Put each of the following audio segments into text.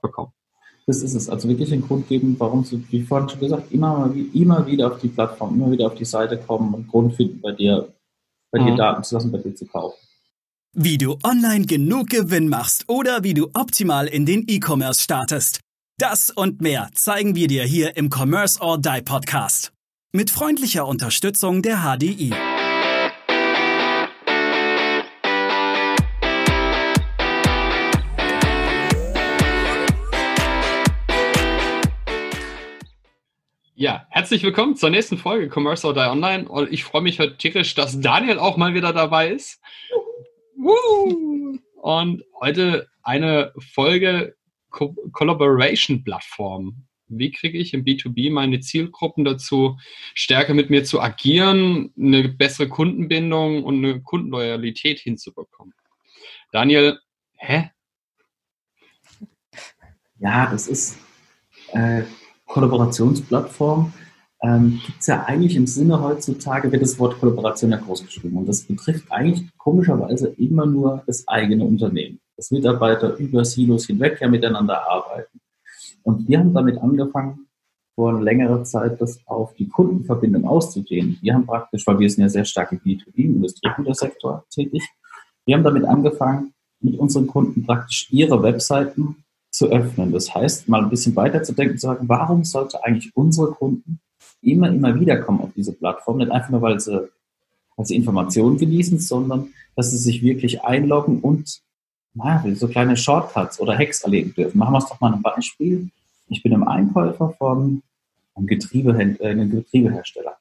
bekommen. Das ist es. Also wirklich den Grund geben, warum sie, wie vorhin schon gesagt, immer, immer wieder auf die Plattform, immer wieder auf die Seite kommen und Grund finden, bei dir, bei mhm. dir Daten zu lassen, bei dir zu kaufen. Wie du online genug Gewinn machst oder wie du optimal in den E-Commerce startest. Das und mehr zeigen wir dir hier im Commerce or Die Podcast. Mit freundlicher Unterstützung der HDI. Ja, herzlich willkommen zur nächsten Folge Commerce or Die Online. Und ich freue mich heute tierisch, dass Daniel auch mal wieder dabei ist. Und heute eine Folge Co Collaboration Plattform. Wie kriege ich im B2B meine Zielgruppen dazu, stärker mit mir zu agieren, eine bessere Kundenbindung und eine Kundenloyalität hinzubekommen? Daniel, hä? Ja, das ist äh, Kollaborationsplattform ähm, gibt es ja eigentlich im Sinne heutzutage, wird das Wort Kollaboration ja groß geschrieben. Und das betrifft eigentlich komischerweise immer nur das eigene Unternehmen. Dass Mitarbeiter über Silos hinweg ja miteinander arbeiten. Und wir haben damit angefangen, vor längerer Zeit das auf die Kundenverbindung auszudehnen. Wir haben praktisch, weil wir sind ja sehr stark im B2B, im Industriegütersektor tätig, wir haben damit angefangen, mit unseren Kunden praktisch ihre Webseiten zu öffnen. Das heißt, mal ein bisschen weiter zu denken, zu sagen, warum sollte eigentlich unsere Kunden immer, immer wieder kommen auf diese Plattform? Nicht einfach nur, weil sie, weil sie Informationen genießen, sondern dass sie sich wirklich einloggen und naja, so kleine Shortcuts oder Hacks erleben dürfen. Machen wir es doch mal ein Beispiel. Ich bin ein Einkäufer von einem, Getriebe, äh, einem Getriebehersteller.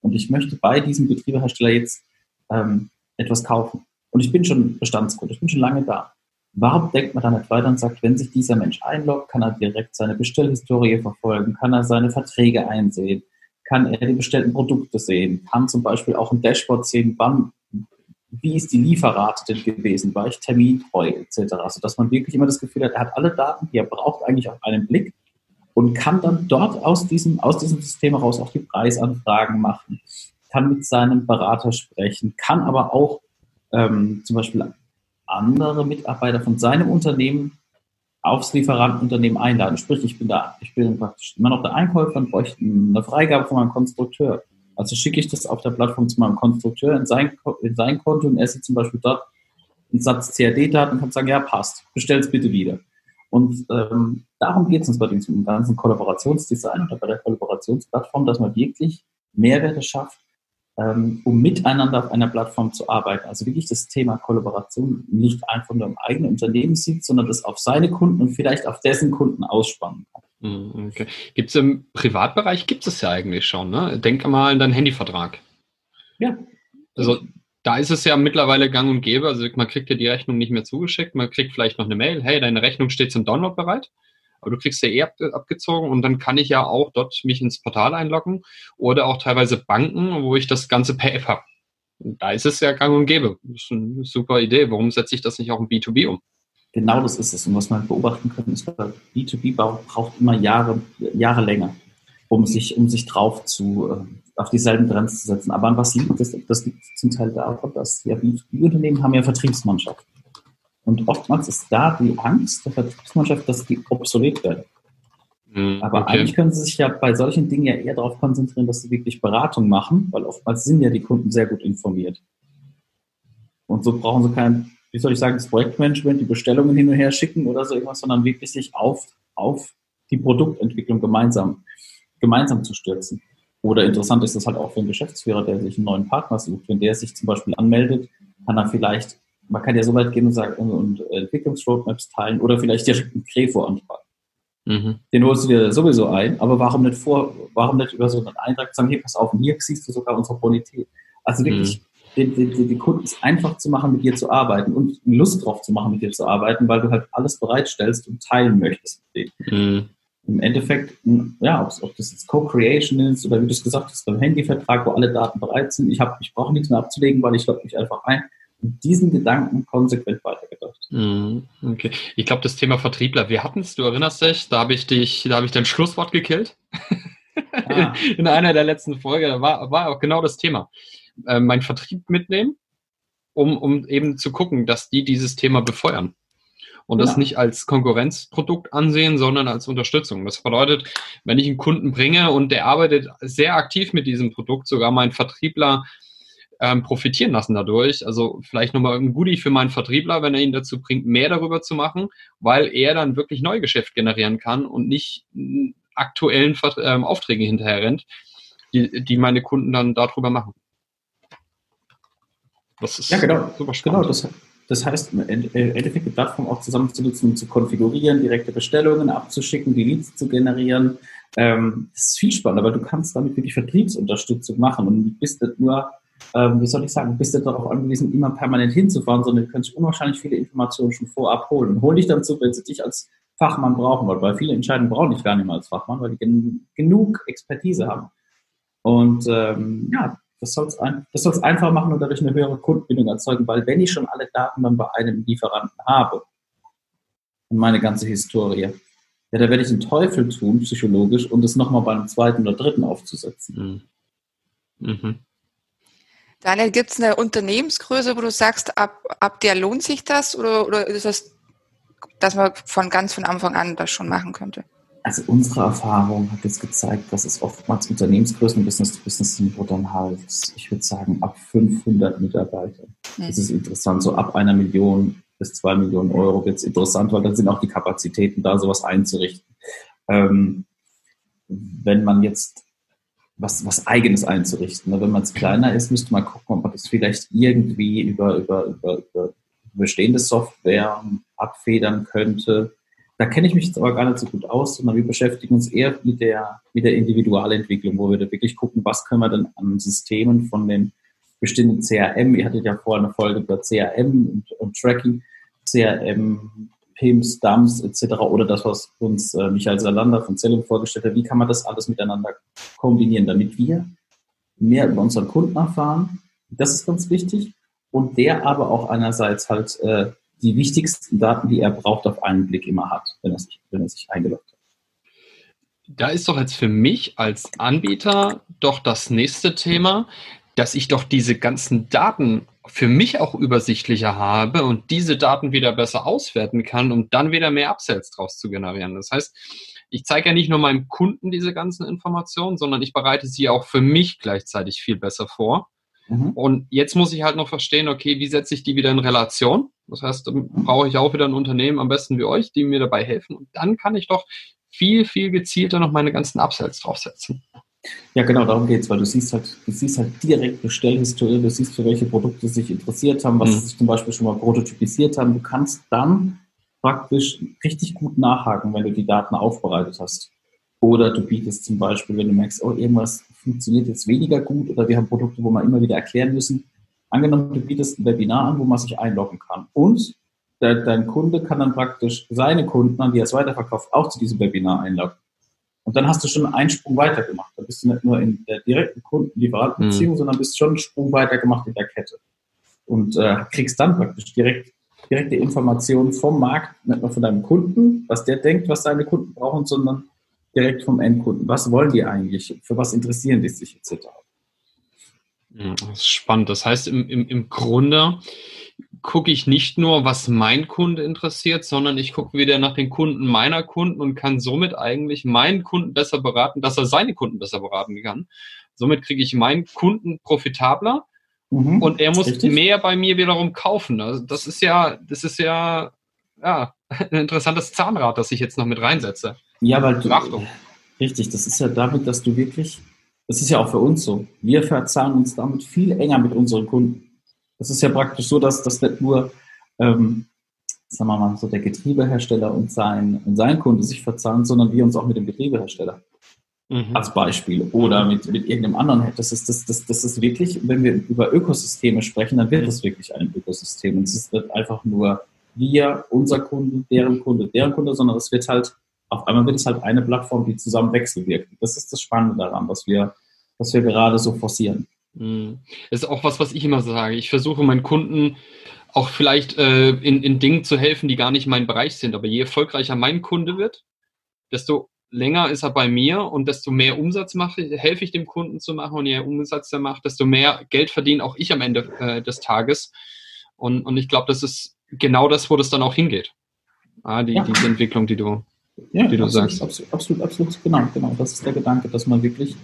Und ich möchte bei diesem Getriebehersteller jetzt ähm, etwas kaufen. Und ich bin schon Bestandskunde, ich bin schon lange da. Warum denkt man dann nicht weiter und sagt, wenn sich dieser Mensch einloggt, kann er direkt seine Bestellhistorie verfolgen, kann er seine Verträge einsehen, kann er die bestellten Produkte sehen, kann zum Beispiel auch ein Dashboard sehen, wann, wie ist die Lieferrate denn gewesen, war ich termintreu etc., sodass man wirklich immer das Gefühl hat, er hat alle Daten, die er braucht, eigentlich auf einen Blick und kann dann dort aus diesem, aus diesem System heraus auch die Preisanfragen machen, kann mit seinem Berater sprechen, kann aber auch ähm, zum Beispiel andere Mitarbeiter von seinem Unternehmen aufs Lieferantenunternehmen einladen. Sprich, ich bin da, ich bin praktisch immer noch der Einkäufer und bräuchte eine Freigabe von meinem Konstrukteur. Also schicke ich das auf der Plattform zu meinem Konstrukteur in sein, in sein Konto und er sieht zum Beispiel dort einen Satz CAD-Daten und kann sagen, ja, passt, bestell es bitte wieder. Und ähm, darum geht es uns bei dem ganzen Kollaborationsdesign oder bei der Kollaborationsplattform, dass man wirklich Mehrwerte schafft, um miteinander auf einer Plattform zu arbeiten. Also wirklich das Thema Kollaboration nicht einfach nur im eigenen Unternehmen sieht, sondern das auf seine Kunden und vielleicht auf dessen Kunden ausspannen kann. Hm, okay. Gibt es im Privatbereich, gibt es ja eigentlich schon, ne? Denk mal an deinen Handyvertrag. Ja. Also da ist es ja mittlerweile gang und gäbe. Also man kriegt ja die Rechnung nicht mehr zugeschickt, man kriegt vielleicht noch eine Mail, hey, deine Rechnung steht zum Download bereit aber du kriegst ja eh abgezogen und dann kann ich ja auch dort mich ins Portal einloggen oder auch teilweise Banken, wo ich das Ganze per App habe. Da ist es ja gang und gäbe. Das ist eine super Idee. Warum setze ich das nicht auch im B2B um? Genau das ist es. Und was man beobachten kann, ist, B2B braucht immer Jahre, Jahre länger, um sich, um sich drauf zu, äh, auf dieselben Trends zu setzen. Aber an was liegt das? Das liegt zum Teil daran, dass ja B2B-Unternehmen haben ja Vertriebsmannschaften. Und oftmals ist da die Angst der Vertriebsmannschaft, dass die obsolet werden. Mhm, Aber okay. eigentlich können sie sich ja bei solchen Dingen ja eher darauf konzentrieren, dass sie wirklich Beratung machen, weil oftmals sind ja die Kunden sehr gut informiert. Und so brauchen sie kein, wie soll ich sagen, das Projektmanagement, die Bestellungen hin und her schicken oder so irgendwas, sondern wirklich sich auf, auf die Produktentwicklung gemeinsam, gemeinsam zu stürzen. Oder interessant ist das halt auch für einen Geschäftsführer, der sich einen neuen Partner sucht. Wenn der sich zum Beispiel anmeldet, kann er vielleicht man kann ja so weit gehen und sagen, und, Entwicklungsroadmaps teilen oder vielleicht direkt einen Crefo anfragen. Mhm. Den holst du dir sowieso ein, aber warum nicht vor, warum nicht über so einen Eintrag sagen, hier, pass auf, hier siehst du sogar unsere Bonität. Also wirklich, mhm. die, die, die Kunden es einfach zu machen, mit dir zu arbeiten und Lust drauf zu machen, mit dir zu arbeiten, weil du halt alles bereitstellst und teilen möchtest mit denen. Mhm. Im Endeffekt, ja, ob das jetzt Co-Creation ist oder wie du es gesagt hast, beim Handyvertrag, wo alle Daten bereit sind, ich, ich brauche nichts mehr abzulegen, weil ich logge mich einfach ein diesen Gedanken konsequent weitergedacht. Mhm, okay. Ich glaube, das Thema Vertriebler, wir hatten es, du erinnerst dich, da habe ich dich, da habe ich dein Schlusswort gekillt. Ah. In einer der letzten Folgen, da war, war auch genau das Thema. Äh, mein Vertrieb mitnehmen, um, um eben zu gucken, dass die dieses Thema befeuern. und das ja. nicht als Konkurrenzprodukt ansehen, sondern als Unterstützung. Das bedeutet, wenn ich einen Kunden bringe und der arbeitet sehr aktiv mit diesem Produkt, sogar mein Vertriebler ähm, profitieren lassen dadurch. Also vielleicht nochmal ein Goodie für meinen Vertriebler, wenn er ihn dazu bringt, mehr darüber zu machen, weil er dann wirklich Neugeschäft generieren kann und nicht aktuellen ähm, Aufträgen hinterher rennt, die, die meine Kunden dann darüber machen. Das ist ja, genau. super spannend. Genau, das, das heißt, im Endeffekt die Plattform auch zusammenzunutzen, um zu konfigurieren, direkte Bestellungen abzuschicken, die Leads zu generieren. Ähm, das ist viel spannender, weil du kannst damit wirklich Vertriebsunterstützung machen und du bist nicht nur, ähm, wie soll ich sagen, bist nicht darauf angewiesen, immer permanent hinzufahren, sondern du kannst unwahrscheinlich viele Informationen schon vorab holen hol dich dann zu, wenn sie dich als Fachmann brauchen wollen, weil viele Entscheidungen brauchen dich gar nicht mehr als Fachmann, weil die gen genug Expertise haben. Und ähm, ja, das soll es ein, einfach machen und dadurch eine höhere Kundenbindung erzeugen, weil wenn ich schon alle Daten dann bei einem Lieferanten habe und meine ganze Historie, ja, da werde ich einen Teufel tun, psychologisch, und es nochmal beim zweiten oder dritten aufzusetzen. Mhm. mhm. Daniel, gibt es eine Unternehmensgröße, wo du sagst, ab, ab der lohnt sich das oder, oder ist das, dass man von ganz von Anfang an das schon machen könnte? also unsere Erfahrung hat jetzt gezeigt, dass es oftmals Unternehmensgrößen Business to Business sind, wo dann halt, ich würde sagen, ab 500 Mitarbeiter. Mhm. Das ist interessant. So ab einer Million bis zwei Millionen Euro wird es interessant, weil dann sind auch die Kapazitäten da, sowas einzurichten. Ähm, wenn man jetzt was, was Eigenes einzurichten. Ne? Wenn man es kleiner ist, müsste man gucken, ob man das vielleicht irgendwie über, über, über, über bestehende Software abfedern könnte da kenne ich mich jetzt aber gar nicht so gut aus, sondern wir beschäftigen uns eher mit der, mit der Individualentwicklung, wo wir da wirklich gucken, was können wir denn an Systemen von den bestehenden CRM, ihr hattet ja vorher eine Folge über CRM und, und Tracking, CRM, PIMS, DAMS etc. oder das, was uns äh, Michael Salander von Zellum vorgestellt hat, wie kann man das alles miteinander kombinieren, damit wir mehr über unseren Kunden erfahren. Das ist ganz wichtig. Und der aber auch einerseits halt äh, die wichtigsten Daten, die er braucht, auf einen Blick immer hat, wenn er sich, wenn er sich eingeloggt hat. Da ist doch jetzt für mich als Anbieter doch das nächste Thema, dass ich doch diese ganzen Daten für mich auch übersichtlicher habe und diese Daten wieder besser auswerten kann, um dann wieder mehr Upsells draus zu generieren. Das heißt, ich zeige ja nicht nur meinem Kunden diese ganzen Informationen, sondern ich bereite sie auch für mich gleichzeitig viel besser vor. Mhm. Und jetzt muss ich halt noch verstehen, okay, wie setze ich die wieder in Relation? Das heißt, brauche ich auch wieder ein Unternehmen, am besten wie euch, die mir dabei helfen. Und dann kann ich doch viel, viel gezielter noch meine ganzen Upsells draufsetzen. Ja, genau, darum geht es, weil du siehst halt, du siehst halt direkt Bestellhistorie, du siehst, für welche Produkte sich interessiert haben, was mhm. sie sich zum Beispiel schon mal prototypisiert haben. Du kannst dann praktisch richtig gut nachhaken, wenn du die Daten aufbereitet hast. Oder du bietest zum Beispiel, wenn du merkst, oh, irgendwas funktioniert jetzt weniger gut oder wir haben Produkte, wo wir immer wieder erklären müssen. Angenommen, du bietest ein Webinar an, wo man sich einloggen kann. Und dein Kunde kann dann praktisch seine Kunden, an die er es weiterverkauft, auch zu diesem Webinar einloggen. Und dann hast du schon einen Sprung weiter gemacht. Da bist du nicht nur in der direkten Kunden-Lieferantenbeziehung, mhm. sondern bist schon einen Sprung weiter gemacht in der Kette. Und äh, kriegst dann praktisch direkt direkte Informationen vom Markt, nicht nur von deinem Kunden, was der denkt, was deine Kunden brauchen, sondern direkt vom Endkunden. Was wollen die eigentlich? Für was interessieren die sich etc.? Das ist spannend. Das heißt, im, im, im Grunde gucke ich nicht nur, was mein Kunde interessiert, sondern ich gucke wieder nach den Kunden meiner Kunden und kann somit eigentlich meinen Kunden besser beraten, dass er seine Kunden besser beraten kann. Somit kriege ich meinen Kunden profitabler mhm, und er muss richtig. mehr bei mir wiederum kaufen. Also das ist ja, das ist ja, ja ein interessantes Zahnrad, das ich jetzt noch mit reinsetze. Ja, weil du, Achtung. Richtig, das ist ja damit, dass du wirklich, das ist ja auch für uns so, wir verzahnen uns damit viel enger mit unseren Kunden. Das ist ja praktisch so, dass das nicht nur, ähm, sagen wir mal, so der Getriebehersteller und sein, und sein Kunde sich verzahnen, sondern wir uns auch mit dem Getriebehersteller. Mhm. Als Beispiel. Oder mit, mit irgendeinem anderen. Das ist, das, das, das ist wirklich, wenn wir über Ökosysteme sprechen, dann wird es wirklich ein Ökosystem. Und es ist nicht einfach nur wir, unser Kunde, deren Kunde, deren Kunde, sondern es wird halt, auf einmal wird es halt eine Plattform, die zusammen wechselwirkt. Das ist das Spannende daran, was wir, was wir gerade so forcieren. Das ist auch was, was ich immer sage. Ich versuche meinen Kunden auch vielleicht äh, in, in Dingen zu helfen, die gar nicht mein Bereich sind. Aber je erfolgreicher mein Kunde wird, desto länger ist er bei mir und desto mehr Umsatz mache, helfe ich dem Kunden zu machen und je mehr Umsatz er macht, desto mehr Geld verdiene auch ich am Ende äh, des Tages. Und, und ich glaube, das ist genau das, wo das dann auch hingeht. Ah, die, ja. diese Entwicklung, die du, ja, die du absolut, sagst. Absolut, absolut, absolut, genau, genau. Das ist der Gedanke, dass man wirklich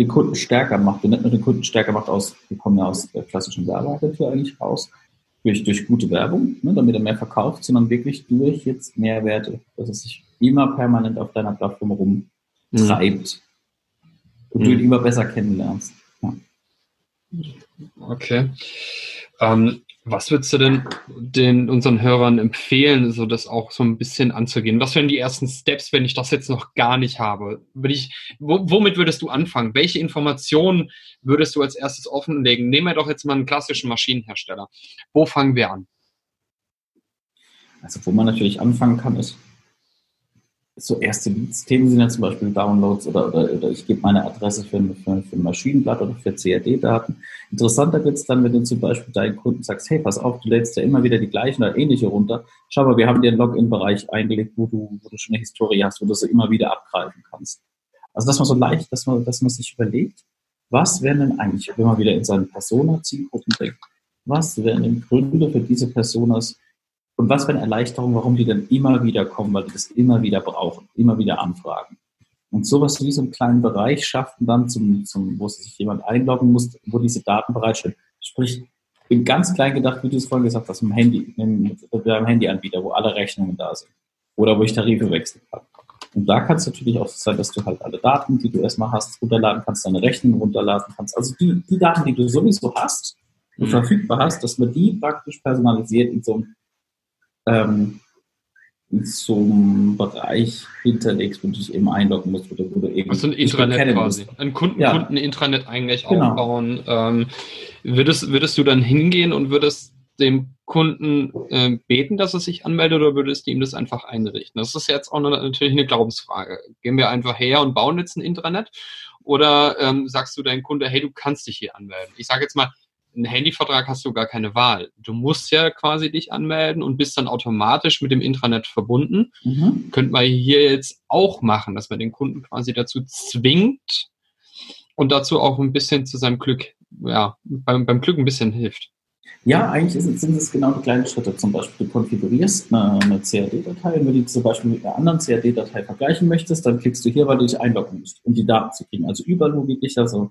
den Kunden stärker macht und nicht nur den Kunden stärker macht aus, wir kommen ja aus der klassischen Werbeagentur eigentlich raus, durch, durch gute Werbung, ne, damit er mehr verkauft, sondern wirklich durch jetzt Mehrwerte, dass es sich immer permanent auf deiner Plattform rumtreibt mhm. und du ihn mhm. immer besser kennenlernst. Ja. Okay. Ähm, was würdest du denn den unseren Hörern empfehlen, so das auch so ein bisschen anzugehen? Was wären die ersten Steps, wenn ich das jetzt noch gar nicht habe? Würde ich, womit würdest du anfangen? Welche Informationen würdest du als erstes offenlegen? Nehmen wir doch jetzt mal einen klassischen Maschinenhersteller. Wo fangen wir an? Also wo man natürlich anfangen kann, ist so erste Themen sind ja zum Beispiel Downloads oder, oder, oder ich gebe meine Adresse für, für, für ein Maschinenblatt oder für CAD-Daten. Interessanter wird es dann, wenn du zum Beispiel deinen Kunden sagst, hey, pass auf, du lädst ja immer wieder die gleichen oder ähnliche runter. Schau mal, wir haben dir einen Login-Bereich eingelegt, wo du, wo du schon eine Historie hast, wo du sie immer wieder abgreifen kannst. Also dass man so leicht, dass man, dass man sich überlegt, was wären denn eigentlich, wenn man wieder in seine Persona-Zielgruppen denkt, was wären denn Gründe für diese Personas, und was für eine Erleichterung, warum die dann immer wieder kommen, weil die das immer wieder brauchen, immer wieder anfragen. Und sowas wie so einen kleinen Bereich schaffen dann, zum, zum, wo sich jemand einloggen muss, wo diese Daten bereitstehen. Sprich, in ganz klein gedacht, wie du es vorhin gesagt hast, im Handy, beim Handyanbieter, wo alle Rechnungen da sind. Oder wo ich Tarife wechseln kann. Und da kann es natürlich auch sein, dass du halt alle Daten, die du erstmal hast, runterladen kannst, deine Rechnungen runterladen kannst. Also die, die Daten, die du sowieso hast und mhm. verfügbar hast, dass man die praktisch personalisiert in so einem ähm, zum Bereich hinterlegst, wo du dich eben einloggen musst, oder wo du eben also ein Intranet quasi. Musst. Ein Kunden, ja. Kunden-Intranet eigentlich genau. aufbauen. Ähm, würdest, würdest du dann hingehen und würdest dem Kunden äh, beten, dass er sich anmeldet oder würdest du ihm das einfach einrichten? Das ist jetzt auch eine, natürlich eine Glaubensfrage. Gehen wir einfach her und bauen jetzt ein Intranet oder ähm, sagst du deinem Kunde, hey, du kannst dich hier anmelden? Ich sage jetzt mal, einen Handyvertrag hast du gar keine Wahl. Du musst ja quasi dich anmelden und bist dann automatisch mit dem Intranet verbunden. Mhm. Könnte man hier jetzt auch machen, dass man den Kunden quasi dazu zwingt und dazu auch ein bisschen zu seinem Glück, ja, beim, beim Glück ein bisschen hilft. Ja, eigentlich sind es genau die kleinen Schritte. Zum Beispiel, du konfigurierst eine, eine CAD-Datei und wenn du die zum Beispiel mit einer anderen CAD-Datei vergleichen möchtest, dann klickst du hier, weil du dich einloggen musst, um die Daten zu kriegen. Also überall, wo wirklich also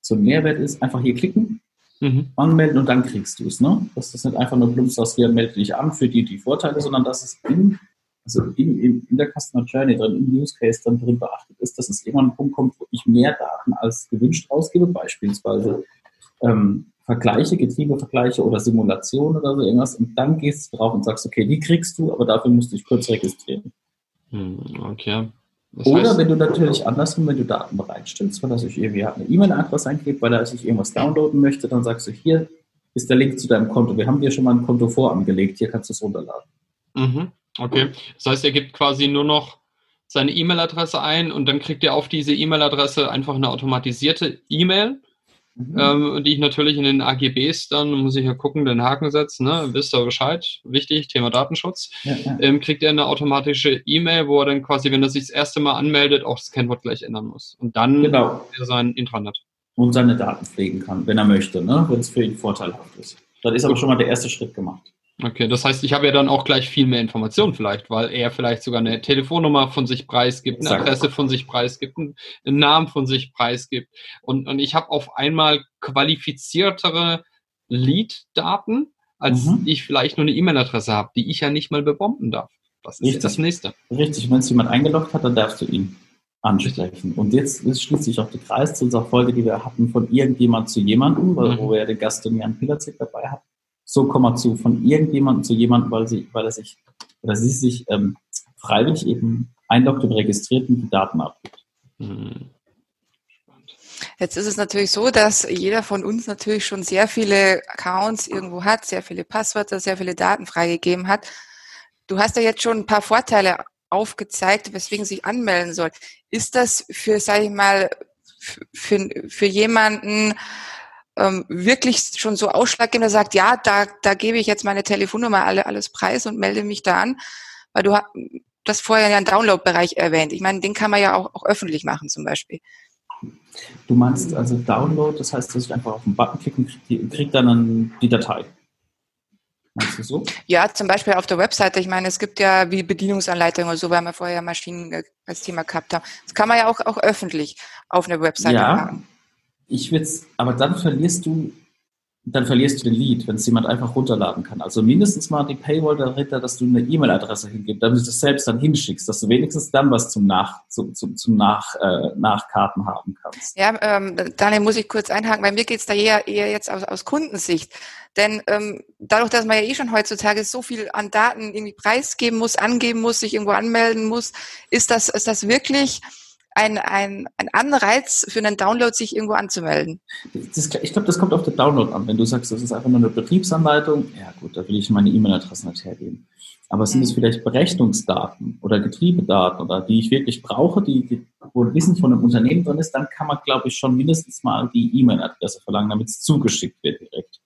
so ein Mehrwert ist, einfach hier klicken mhm. anmelden und dann kriegst du es. Ne? Dass das nicht einfach nur plumpst aus hier, melde dich an für die, die Vorteile, sondern dass es in, also in, in, in der Customer Journey drin, im Use Case dann drin beachtet ist, dass es irgendwann ein Punkt kommt, wo ich mehr Daten als gewünscht ausgebe, beispielsweise ähm, Vergleiche, Getriebevergleiche oder Simulationen oder so irgendwas und dann gehst du drauf und sagst, okay, die kriegst du, aber dafür musst du dich kurz registrieren. Hm, okay. Das Oder wenn du natürlich andersrum, wenn du Daten bereitstellst, weil er sich irgendwie eine E-Mail-Adresse einklickt, weil er sich irgendwas downloaden möchte, dann sagst du, hier ist der Link zu deinem Konto. Wir haben dir schon mal ein Konto vorangelegt, hier kannst du es runterladen. Mhm. Okay. Das heißt, er gibt quasi nur noch seine E-Mail-Adresse ein und dann kriegt er auf diese E-Mail-Adresse einfach eine automatisierte E-Mail Mhm. Ähm, die ich natürlich in den AGBs dann, muss ich ja gucken, den Haken setzen, ne? wisst ihr Bescheid, wichtig, Thema Datenschutz, ja, ja. Ähm, kriegt er eine automatische E-Mail, wo er dann quasi, wenn er sich das erste Mal anmeldet, auch das Kennwort gleich ändern muss. Und dann genau. er sein Intranet. Und seine Daten pflegen kann, wenn er möchte, ne? wenn es für ihn vorteilhaft ist. Dann ist aber schon mal der erste Schritt gemacht. Okay, das heißt, ich habe ja dann auch gleich viel mehr Informationen vielleicht, weil er vielleicht sogar eine Telefonnummer von sich preisgibt, eine Adresse von sich preisgibt, einen Namen von sich preisgibt. Und, und ich habe auf einmal qualifiziertere Lead-Daten, als mhm. ich vielleicht nur eine E-Mail-Adresse habe, die ich ja nicht mal bebomben darf. Das ist Richtig. das Nächste. Richtig, wenn es jemand eingeloggt hat, dann darfst du ihn ansprechen. Und jetzt schließt sich auch die Kreis zu unserer Folge, die wir hatten, von irgendjemand zu jemandem, weil, mhm. wo wir ja den Gast Jan Pilatzek dabei hatten so komm mal zu, von irgendjemandem zu jemandem, weil, sie, weil er sich oder sie sich ähm, freiwillig eben einloggt und registriert und die Daten abgibt. Mhm. Jetzt ist es natürlich so, dass jeder von uns natürlich schon sehr viele Accounts irgendwo hat, sehr viele Passwörter, sehr viele Daten freigegeben hat. Du hast ja jetzt schon ein paar Vorteile aufgezeigt, weswegen sich anmelden soll. Ist das für, sage ich mal, für, für jemanden, ähm, wirklich schon so ausschlaggebend, sagt, ja, da, da gebe ich jetzt meine Telefonnummer alle, alles preis und melde mich da an, weil du das vorher ja einen Download-Bereich erwähnt. Ich meine, den kann man ja auch, auch öffentlich machen zum Beispiel. Du meinst also Download, das heißt, dass ich einfach auf den Button klicke und kriege krieg dann die Datei. Meinst du so? Ja, zum Beispiel auf der Webseite. Ich meine, es gibt ja wie Bedienungsanleitungen oder so, weil wir vorher Maschinen als Thema gehabt haben. Das kann man ja auch, auch öffentlich auf einer Webseite ja, machen. Ich würde aber dann verlierst du dann verlierst du den Lead, wenn es jemand einfach runterladen kann. Also mindestens mal die Paywall dahinter, dass du eine E-Mail-Adresse hingibst, damit du das selbst dann hinschickst, dass du wenigstens dann was zum Nach zum, zum, zum Nach, äh, Nachkarten haben kannst. Ja, ähm, Daniel, muss ich kurz einhaken, bei mir geht's da eher, eher jetzt aus, aus Kundensicht. Denn ähm, dadurch, dass man ja eh schon heutzutage so viel an Daten irgendwie preisgeben muss, angeben muss, sich irgendwo anmelden muss, ist das, ist das wirklich ein, ein, ein Anreiz für einen Download, sich irgendwo anzumelden? Das, ich glaube, das kommt auf den Download an. Wenn du sagst, das ist einfach nur eine Betriebsanleitung, ja gut, da will ich meine E-Mail-Adresse nicht hergeben. Aber sind es mhm. vielleicht Berechnungsdaten oder Getriebedaten oder die ich wirklich brauche, die, die, wo ein Wissen von einem Unternehmen drin ist, dann kann man, glaube ich, schon mindestens mal die E-Mail-Adresse verlangen, damit es zugeschickt wird direkt.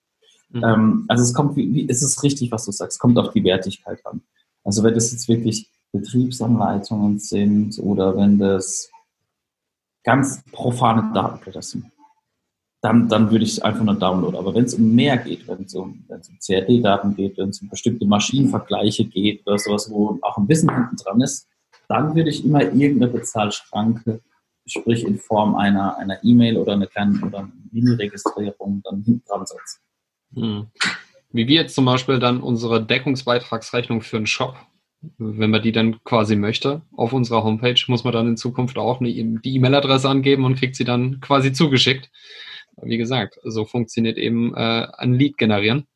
Mhm. Ähm, also es kommt, wie, es ist richtig, was du sagst, kommt auf die Wertigkeit an. Also wenn das jetzt wirklich Betriebsanleitungen sind oder wenn das ganz profane Datenblätter sind, dann, dann würde ich einfach nur downloaden. Aber wenn es um mehr geht, wenn es um, wenn es um CAD-Daten geht, wenn es um bestimmte Maschinenvergleiche geht oder sowas, wo auch ein Wissen hinten dran ist, dann würde ich immer irgendeine Bezahlschranke, sprich in Form einer einer E-Mail oder einer kleinen oder Mini-Registrierung dann hinten dran setzen. Hm. Wie wir jetzt zum Beispiel dann unsere Deckungsbeitragsrechnung für einen Shop wenn man die dann quasi möchte auf unserer Homepage, muss man dann in Zukunft auch eine, e-, die E-Mail-Adresse angeben und kriegt sie dann quasi zugeschickt. Wie gesagt, so funktioniert eben äh, ein Lead generieren.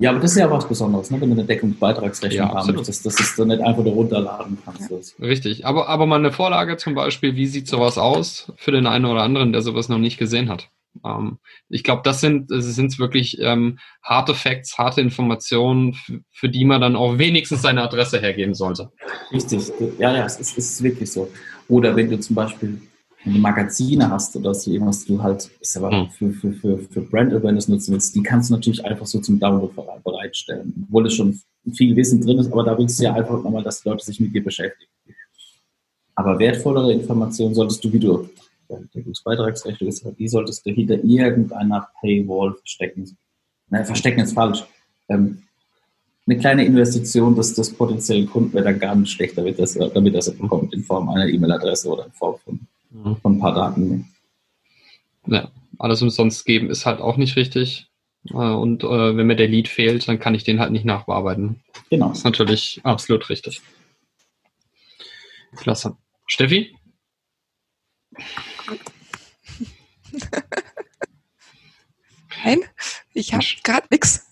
Ja, aber das ist ja was Besonderes, ne? wenn du eine Deckungsbeitragsrechnung ja, haben möchtest, dass du nicht einfach nur runterladen kannst. Ja. Richtig, aber, aber mal eine Vorlage zum Beispiel, wie sieht sowas aus für den einen oder anderen, der sowas noch nicht gesehen hat? Ähm, ich glaube, das sind das sind wirklich ähm, harte Facts, harte Informationen, für die man dann auch wenigstens seine Adresse hergeben sollte. Richtig, ja, ja, es ist, es ist wirklich so. Oder wenn du zum Beispiel Magazine hast oder so irgendwas, du halt, ist aber hm. für, für, für, für Brand Awareness nutzen willst, die kannst du natürlich einfach so zum Download bereitstellen, obwohl es schon viel Wissen drin ist, aber da willst du ja einfach nochmal, dass die Leute sich mit dir beschäftigen. Aber wertvollere Informationen solltest du, wie du Deckungsbeitragsrechnung ist, die solltest du hinter irgendeiner Paywall verstecken. Nein, verstecken ist falsch. Ähm, eine kleine Investition des, des potenziellen Kunden wäre dann gar nicht schlecht, damit, das, damit er bekommt in Form einer E-Mail-Adresse oder in Form von, mhm. von ein paar Daten. Ja, alles umsonst geben ist halt auch nicht richtig. Äh, und äh, wenn mir der Lead fehlt, dann kann ich den halt nicht nachbearbeiten. Genau. Das ist natürlich absolut richtig. Klasse. Steffi? Nein, ich habe gerade nichts.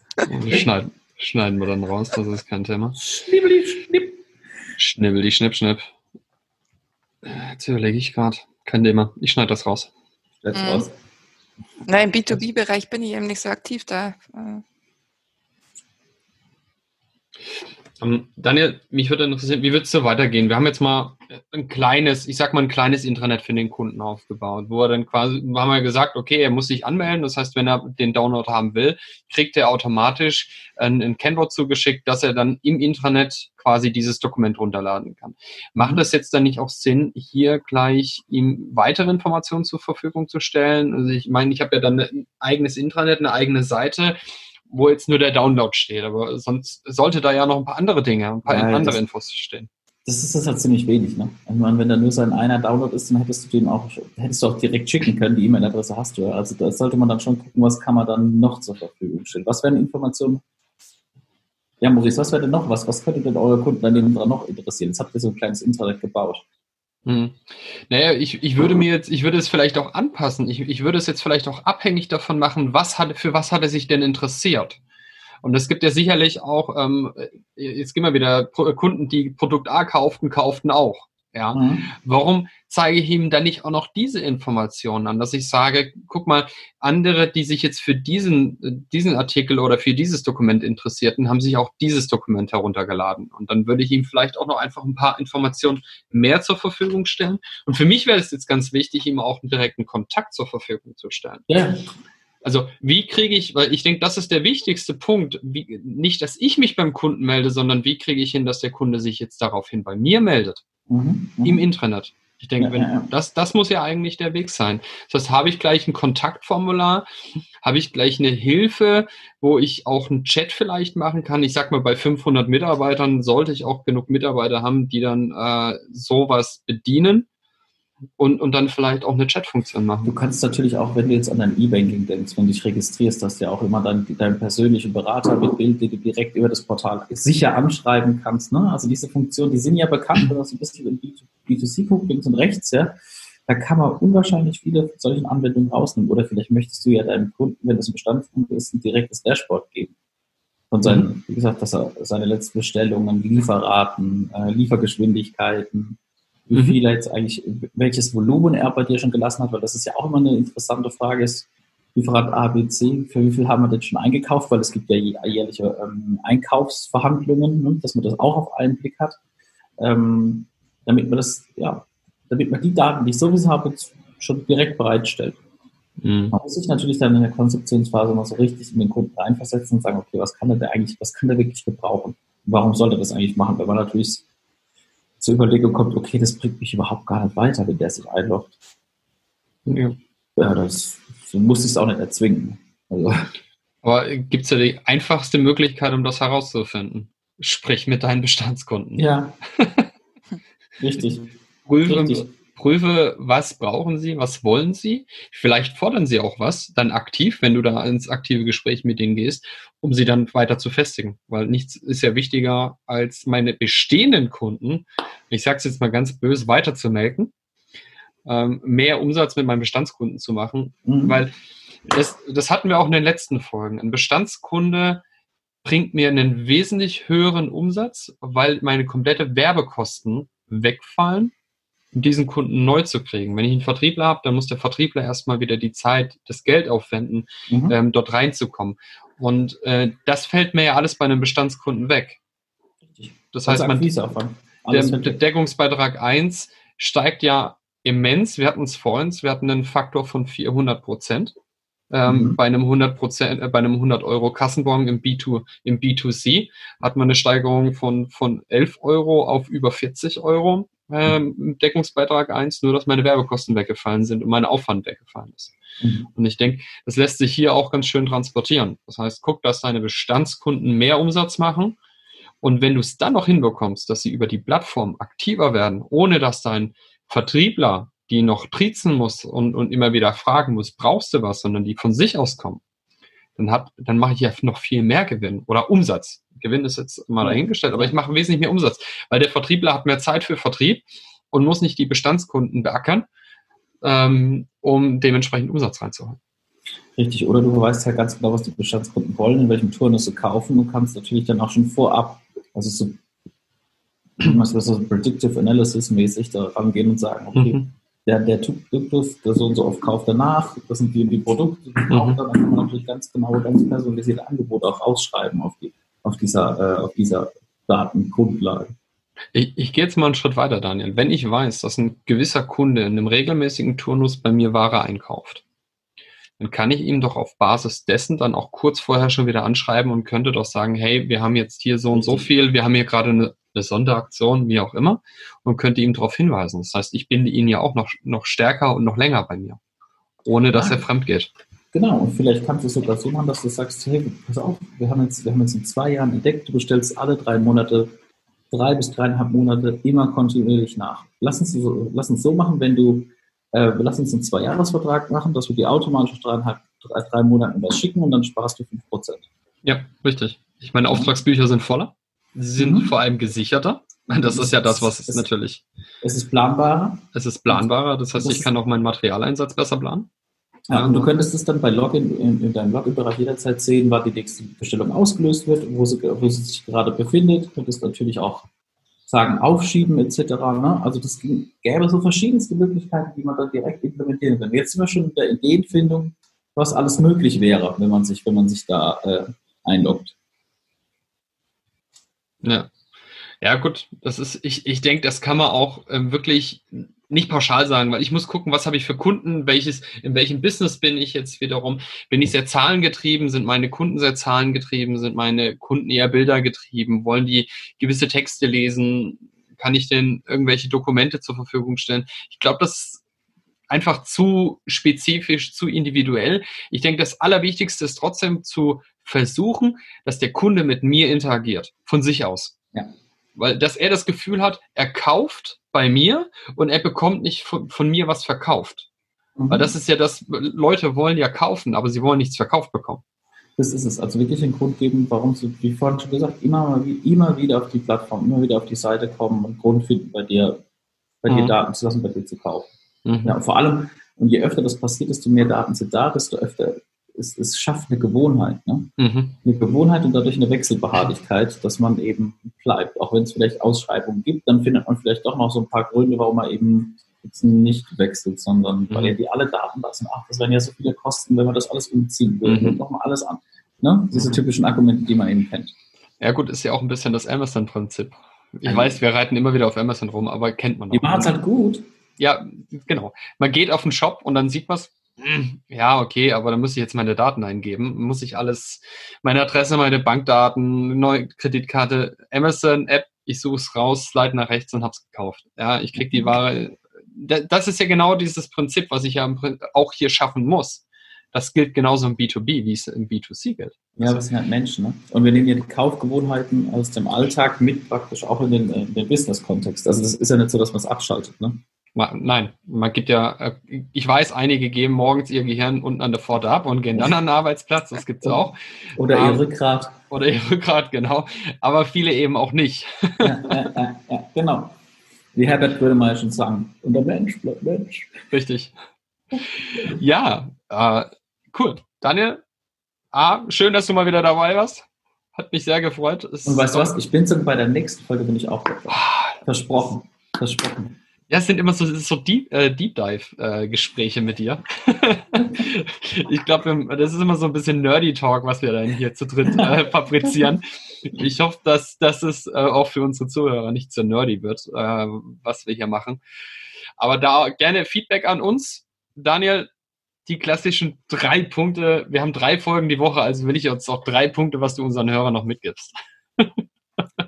Schneiden, schneiden wir dann raus, das ist kein Thema. Schnibbeli, schnipp. Schnibbeli, schnipp, schnipp. Jetzt überlege ich gerade. Kein Thema. Ich schneide das raus. Mhm. raus. Nein, im B2B-Bereich bin ich eben nicht so aktiv da. Äh. Um, ähm, Daniel, mich würde interessieren, wie wird es so weitergehen? Wir haben jetzt mal ein kleines, ich sag mal ein kleines Intranet für den Kunden aufgebaut, wo er dann quasi, haben wir gesagt, okay, er muss sich anmelden. Das heißt, wenn er den Download haben will, kriegt er automatisch ein, ein Kennwort zugeschickt, dass er dann im Intranet quasi dieses Dokument runterladen kann. Macht mhm. das jetzt dann nicht auch Sinn, hier gleich ihm weitere Informationen zur Verfügung zu stellen? Also ich meine, ich habe ja dann ein eigenes Intranet, eine eigene Seite wo jetzt nur der Download steht. Aber sonst sollte da ja noch ein paar andere Dinge, ein paar ja, andere das, Infos stehen. Das ist das halt ziemlich wenig, ne? Ich meine, wenn da nur so ein einer Download ist, dann hättest du den auch, hättest du auch direkt schicken können, die E-Mail-Adresse hast du ja. Also da sollte man dann schon gucken, was kann man dann noch zur Verfügung stellen. Was wären Informationen? Ja, Maurice, was wäre denn noch was? Was könnte denn eure Kunden daneben dran noch interessieren? Jetzt habt ihr so ein kleines Internet gebaut. Hm. Naja, ich, ich würde mir jetzt, ich würde es vielleicht auch anpassen. Ich, ich würde es jetzt vielleicht auch abhängig davon machen, was hat, für was hat er sich denn interessiert. Und es gibt ja sicherlich auch, ähm, jetzt gehen wir wieder, Kunden, die Produkt A kauften, kauften auch. Ja. Mhm. Warum zeige ich ihm dann nicht auch noch diese Informationen an, dass ich sage, guck mal, andere, die sich jetzt für diesen, diesen Artikel oder für dieses Dokument interessierten, haben sich auch dieses Dokument heruntergeladen. Und dann würde ich ihm vielleicht auch noch einfach ein paar Informationen mehr zur Verfügung stellen. Und für mich wäre es jetzt ganz wichtig, ihm auch einen direkten Kontakt zur Verfügung zu stellen. Ja. Also wie kriege ich, weil ich denke, das ist der wichtigste Punkt, wie, nicht, dass ich mich beim Kunden melde, sondern wie kriege ich hin, dass der Kunde sich jetzt daraufhin bei mir meldet. Mhm, mhm, im Intranet. Ich denke, wenn. Das, das muss ja eigentlich der Weg sein. Das heißt, habe ich gleich ein Kontaktformular, habe ich gleich eine Hilfe, wo ich auch einen Chat vielleicht machen kann. Ich sag mal, bei 500 Mitarbeitern sollte ich auch genug Mitarbeiter haben, die dann äh, sowas bedienen und, und dann vielleicht auch eine Chatfunktion Du machen. kannst natürlich auch, wenn du jetzt an dein E-Banking denkst, wenn du dich registrierst, dass du ja auch immer deinen, deinen persönlichen Berater mit Bild, den du direkt über das Portal sicher anschreiben kannst. Ne? Also diese Funktionen, die sind ja bekannt, wenn du so ein bisschen im B2C guckst, links und rechts, ja, da kann man unwahrscheinlich viele solchen Anwendungen rausnehmen. Oder vielleicht möchtest du ja deinem Kunden, wenn das ein Bestandskunde ist, ein direktes Dashboard geben. Von seinen, wie gesagt, dass er seine letzten Bestellungen, Lieferraten, äh, Liefergeschwindigkeiten, wie Mhm. viel er jetzt eigentlich, welches Volumen er bei dir schon gelassen hat, weil das ist ja auch immer eine interessante Frage ist, Lieferant A, B, C, für wie viel haben wir denn schon eingekauft, weil es gibt ja jä- jährliche ähm, Einkaufsverhandlungen, ne, dass man das auch auf einen Blick hat, ähm, damit man das, ja, damit man die Daten, die ich sowieso habe, schon direkt bereitstellt. Mhm. Man muss sich natürlich dann in der Konzeptionsphase mal so richtig in den Kunden reinversetzen und sagen, okay, was kann der da eigentlich, was kann der wirklich gebrauchen? Warum soll er das eigentlich machen? Wenn man natürlich zur Überlegung kommt, okay, das bringt mich überhaupt gar nicht weiter, wenn der sich einloggt. Ja. Ja, das so muss ich es auch nicht erzwingen. Also, Aber gibt es ja die einfachste Möglichkeit, um das herauszufinden? Sprich mit deinen Bestandskunden. ja. Richtig. Prüfe, Richtig. Prüfe, was brauchen sie, was wollen sie. Vielleicht fordern sie auch was, dann aktiv, wenn du da ins aktive Gespräch mit denen gehst, um sie dann weiter zu festigen. Weil nichts ist ja wichtiger, als meine bestehenden Kunden, ich sage es jetzt mal ganz böse, weiter zu melken, ähm, mehr Umsatz mit meinen Bestandskunden zu machen, Mhm. weil das, das hatten wir auch in den letzten Folgen. Ein Bestandskunde bringt mir einen wesentlich höheren Umsatz, weil meine komplette Werbekosten wegfallen, um diesen Kunden neu zu kriegen. Wenn ich einen Vertriebler habe, dann muss der Vertriebler erstmal wieder die Zeit, das Geld aufwenden, Mhm. ähm, dort reinzukommen. Und äh, das fällt mir ja alles bei einem Bestandskunden weg. Das heißt, man, der, der. Deckungsbeitrag 1 steigt ja immens. Wir hatten es vorhin, wir hatten einen Faktor von 400 Prozent. Ähm, Mhm. Bei einem 100 Prozent, äh, bei einem 100 Euro Kassenbon im B2, im B2C hat man eine Steigerung von, von 11 Euro auf über 40 Euro ähm, Deckungsbeitrag 1, nur dass meine Werbekosten weggefallen sind und mein Aufwand weggefallen ist. Mhm. Und ich denke, das lässt sich hier auch ganz schön transportieren. Das heißt, guck, dass deine Bestandskunden mehr Umsatz machen. Und wenn du es dann noch hinbekommst, dass sie über die Plattform aktiver werden, ohne dass dein Vertriebler die noch triezen muss und, und immer wieder fragen muss, brauchst du was, sondern die von sich aus kommen, dann, hab, dann mache ich ja noch viel mehr Gewinn oder Umsatz. Gewinn ist jetzt mal dahingestellt, aber ich mache wesentlich mehr Umsatz, weil der Vertriebler hat mehr Zeit für Vertrieb und muss nicht die Bestandskunden beackern, ähm, um dementsprechend Umsatz reinzuholen. Richtig, oder du weißt ja ganz genau, was die Bestandskunden wollen, in welchem Turnus sie kaufen und kannst natürlich dann auch schon vorab, also so, was so Predictive Analysis mäßig da rangehen und sagen, okay, Mhm. Der, der Typ gibt es, der so und so oft kauft danach, das sind die, und die Produkte, die kauft dann, dann kann man natürlich ganz genau, ganz personalisierte Angebote auch ausschreiben auf, die, auf dieser, äh, auf dieser Datengrundlage. Ich, ich gehe jetzt mal einen Schritt weiter, Daniel. Wenn ich weiß, dass ein gewisser Kunde in einem regelmäßigen Turnus bei mir Ware einkauft, dann kann ich ihm doch auf Basis dessen dann auch kurz vorher schon wieder anschreiben und könnte doch sagen, hey, wir haben jetzt hier so und so viel, wir haben hier gerade eine, eine Sonderaktion, wie auch immer, und könnte ihm darauf hinweisen. Das heißt, ich binde ihn ja auch noch, noch stärker und noch länger bei mir, ohne dass Ah. er fremd geht. Genau, und vielleicht kannst du es sogar so machen, dass du sagst, hey, pass auf, wir haben jetzt, wir haben jetzt in zwei Jahren entdeckt, du bestellst alle drei Monate, drei bis dreieinhalb Monate immer kontinuierlich nach. Lass uns so, lass uns so machen, wenn du, äh, lass uns einen Zwei-Jahres-Vertrag machen, dass wir dir automatisch nach dreieinhalb, drei, drei Monaten was schicken und dann sparst du 5%. Ja, richtig. Ich meine, Auftragsbücher sind voller. Sie sind Mhm. vor allem gesicherter. Das ist ja das, was es natürlich Es ist planbarer. Es ist planbarer, das heißt, Das- ich kann auch meinen Materialeinsatz besser planen. Ja, und du könntest es dann bei Login in, in deinem Login-Bereich jederzeit sehen, wann die nächste Bestellung ausgelöst wird, wo sie, wo sie sich gerade befindet. Du könntest natürlich auch sagen, aufschieben etc. Ne? Also das gäbe so verschiedenste Möglichkeiten, die man dann direkt implementieren kann. Jetzt sind wir schon in der Ideenfindung, was alles möglich wäre, wenn man sich, wenn man sich da äh, einloggt. Ja. Ja, gut, das ist, ich, ich denke, das kann man auch ähm, wirklich nicht pauschal sagen, weil ich muss gucken, was habe ich für Kunden, welches, in welchem Business bin ich jetzt wiederum, bin ich sehr zahlengetrieben, sind meine Kunden sehr zahlengetrieben, sind meine Kunden eher bildergetrieben, wollen die gewisse Texte lesen, Kann ich denen irgendwelche Dokumente zur Verfügung stellen? Ich glaube, das ist einfach zu spezifisch, zu individuell. Ich denke, das Allerwichtigste ist trotzdem zu versuchen, dass der Kunde mit mir interagiert, von sich aus. Ja. Weil, dass er das Gefühl hat, er kauft bei mir und er bekommt nicht von, von mir was verkauft. Mhm. Weil das ist ja das, Leute wollen ja kaufen, aber sie wollen nichts verkauft bekommen. Das ist es. Also wirklich einen Grund geben, warum sie, wie vorhin schon gesagt, immer, immer wieder auf die Plattform, immer wieder auf die Seite kommen und Grund finden, bei dir, bei mhm. dir Daten zu lassen, bei dir zu kaufen. Mhm. Ja, und vor allem, und je öfter das passiert, desto mehr Daten sind da, desto öfter es, es schafft eine Gewohnheit. Ne? Mhm. Eine Gewohnheit und dadurch eine Wechselbeharrlichkeit, dass man eben bleibt. Auch wenn es vielleicht Ausschreibungen gibt, dann findet man vielleicht doch noch so ein paar Gründe, warum man eben jetzt nicht wechselt, sondern mhm. weil ja die alle Daten lassen. Ach, das wären ja so viele Kosten, wenn man das alles umziehen würde. Mhm. Nochmal alles an. Ne? Diese typischen Argumente, die man eben kennt. Ja gut, ist ja auch ein bisschen das Amazon-Prinzip. Ich also, weiß, wir reiten immer wieder auf Amazon rum, aber kennt man auch. Die machen es halt gut. Ja, genau. Man geht auf den Shop und dann sieht man es, ja, okay, aber dann muss ich jetzt meine Daten eingeben. Muss ich alles, meine Adresse, meine Bankdaten, neue Kreditkarte, Amazon-App, ich suche es raus, slide nach rechts und hab's gekauft. Ja, ich krieg die mhm. Ware. Das ist ja genau dieses Prinzip, was ich ja auch hier schaffen muss. Das gilt genauso im B2B, wie es im B2C gilt. Ja, das sind halt Menschen. Ne? Und wir nehmen ja die Kaufgewohnheiten aus dem Alltag mit praktisch auch in den, in den Business-Kontext. Also das ist ja nicht so, dass man es abschaltet. Ne? Nein, man gibt ja, äh, ich weiß, einige geben morgens ihr Gehirn unten an der Pforte ab und gehen dann an den Arbeitsplatz, das gibt es auch. Oder ihr ähm, Rückgrat. Oder ihr Rückgrat, genau. Aber viele eben auch nicht. Ja, ja, ja, genau. Wie Herbert würde mal schon sagen, und der Mensch bleibt Mensch. Richtig. Ja, äh, cool. Daniel, A, schön, dass du mal wieder dabei warst. Hat mich sehr gefreut. Es und weißt du was, ich bin so bei der nächsten Folge bin ich auch dabei. Ah, Versprochen. Versprochen. Ja, es sind immer so, so Deep, äh, Deep Dive-Gespräche äh, mit dir. ich glaube, das ist immer so ein bisschen Nerdy Talk, was wir dann hier zu dritt äh, fabrizieren. Ich hoffe, dass, dass es äh, auch für unsere Zuhörer nicht so nerdy wird, äh, was wir hier machen. Aber da gerne Feedback an uns. Daniel, die klassischen drei Punkte. Wir haben drei Folgen die Woche, also will ich jetzt auch drei Punkte, was du unseren Hörern noch mitgibst.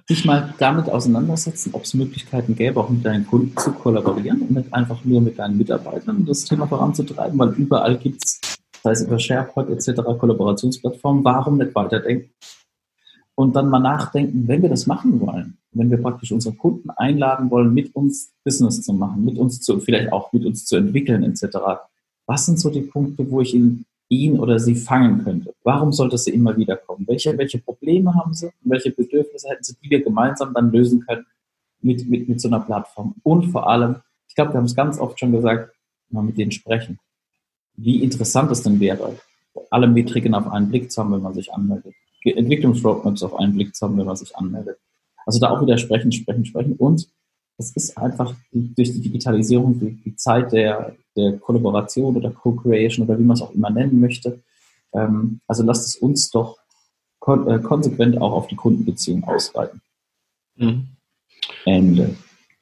Sich mal damit auseinandersetzen, ob es Möglichkeiten gäbe, auch mit deinen Kunden zu kollaborieren und nicht einfach nur mit deinen Mitarbeitern das Thema voranzutreiben, weil überall gibt es, sei es über SharePoint etc., Kollaborationsplattformen, warum nicht weiterdenken? Und dann mal nachdenken, wenn wir das machen wollen, wenn wir praktisch unsere Kunden einladen wollen, mit uns Business zu machen, mit uns zu, vielleicht auch mit uns zu entwickeln etc., was sind so die Punkte, wo ich ihnen ihn oder sie fangen könnte. Warum sollte sie immer wieder kommen? Welche, welche Probleme haben sie? Welche Bedürfnisse hätten sie, die wir gemeinsam dann lösen können mit, mit, mit so einer Plattform? Und vor allem, ich glaube, wir haben es ganz oft schon gesagt, mal mit denen sprechen. Wie interessant es denn wäre, alle Metriken auf einen Blick zu haben, wenn man sich anmeldet. Entwicklungsroadmaps auf einen Blick zu haben, wenn man sich anmeldet. Also da auch wieder sprechen, sprechen, sprechen und es ist einfach durch die Digitalisierung die, die Zeit der, der Kollaboration oder Co-Creation oder wie man es auch immer nennen möchte. Ähm, also lasst es uns doch kon äh, konsequent auch auf die Kundenbeziehung ausweiten. Mhm. Ende.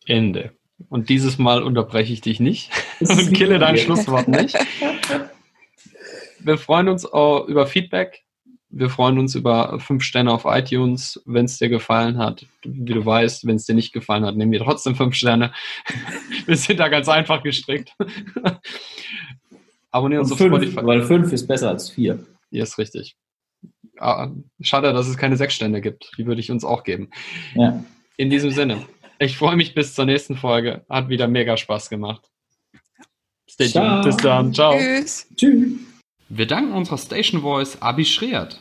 Ende. Und dieses Mal unterbreche ich dich nicht und kille dein Schlusswort nicht. Wir freuen uns auch über Feedback wir freuen uns über fünf Sterne auf iTunes, wenn es dir gefallen hat. Wie du weißt, wenn es dir nicht gefallen hat, nehmen wir trotzdem fünf Sterne. wir sind da ganz einfach gestrickt. Abonnieren uns auf fünf, Spotify. Weil fünf ist besser als vier. Ja, ist richtig. Ah, schade, dass es keine sechs Sterne gibt. Die würde ich uns auch geben. Ja. In diesem Sinne, ich freue mich bis zur nächsten Folge. Hat wieder mega Spaß gemacht. Stay tuned. Bis dann. Ciao. Tschüss. Tschüss. Wir danken unserer Station Voice Abi Schreert.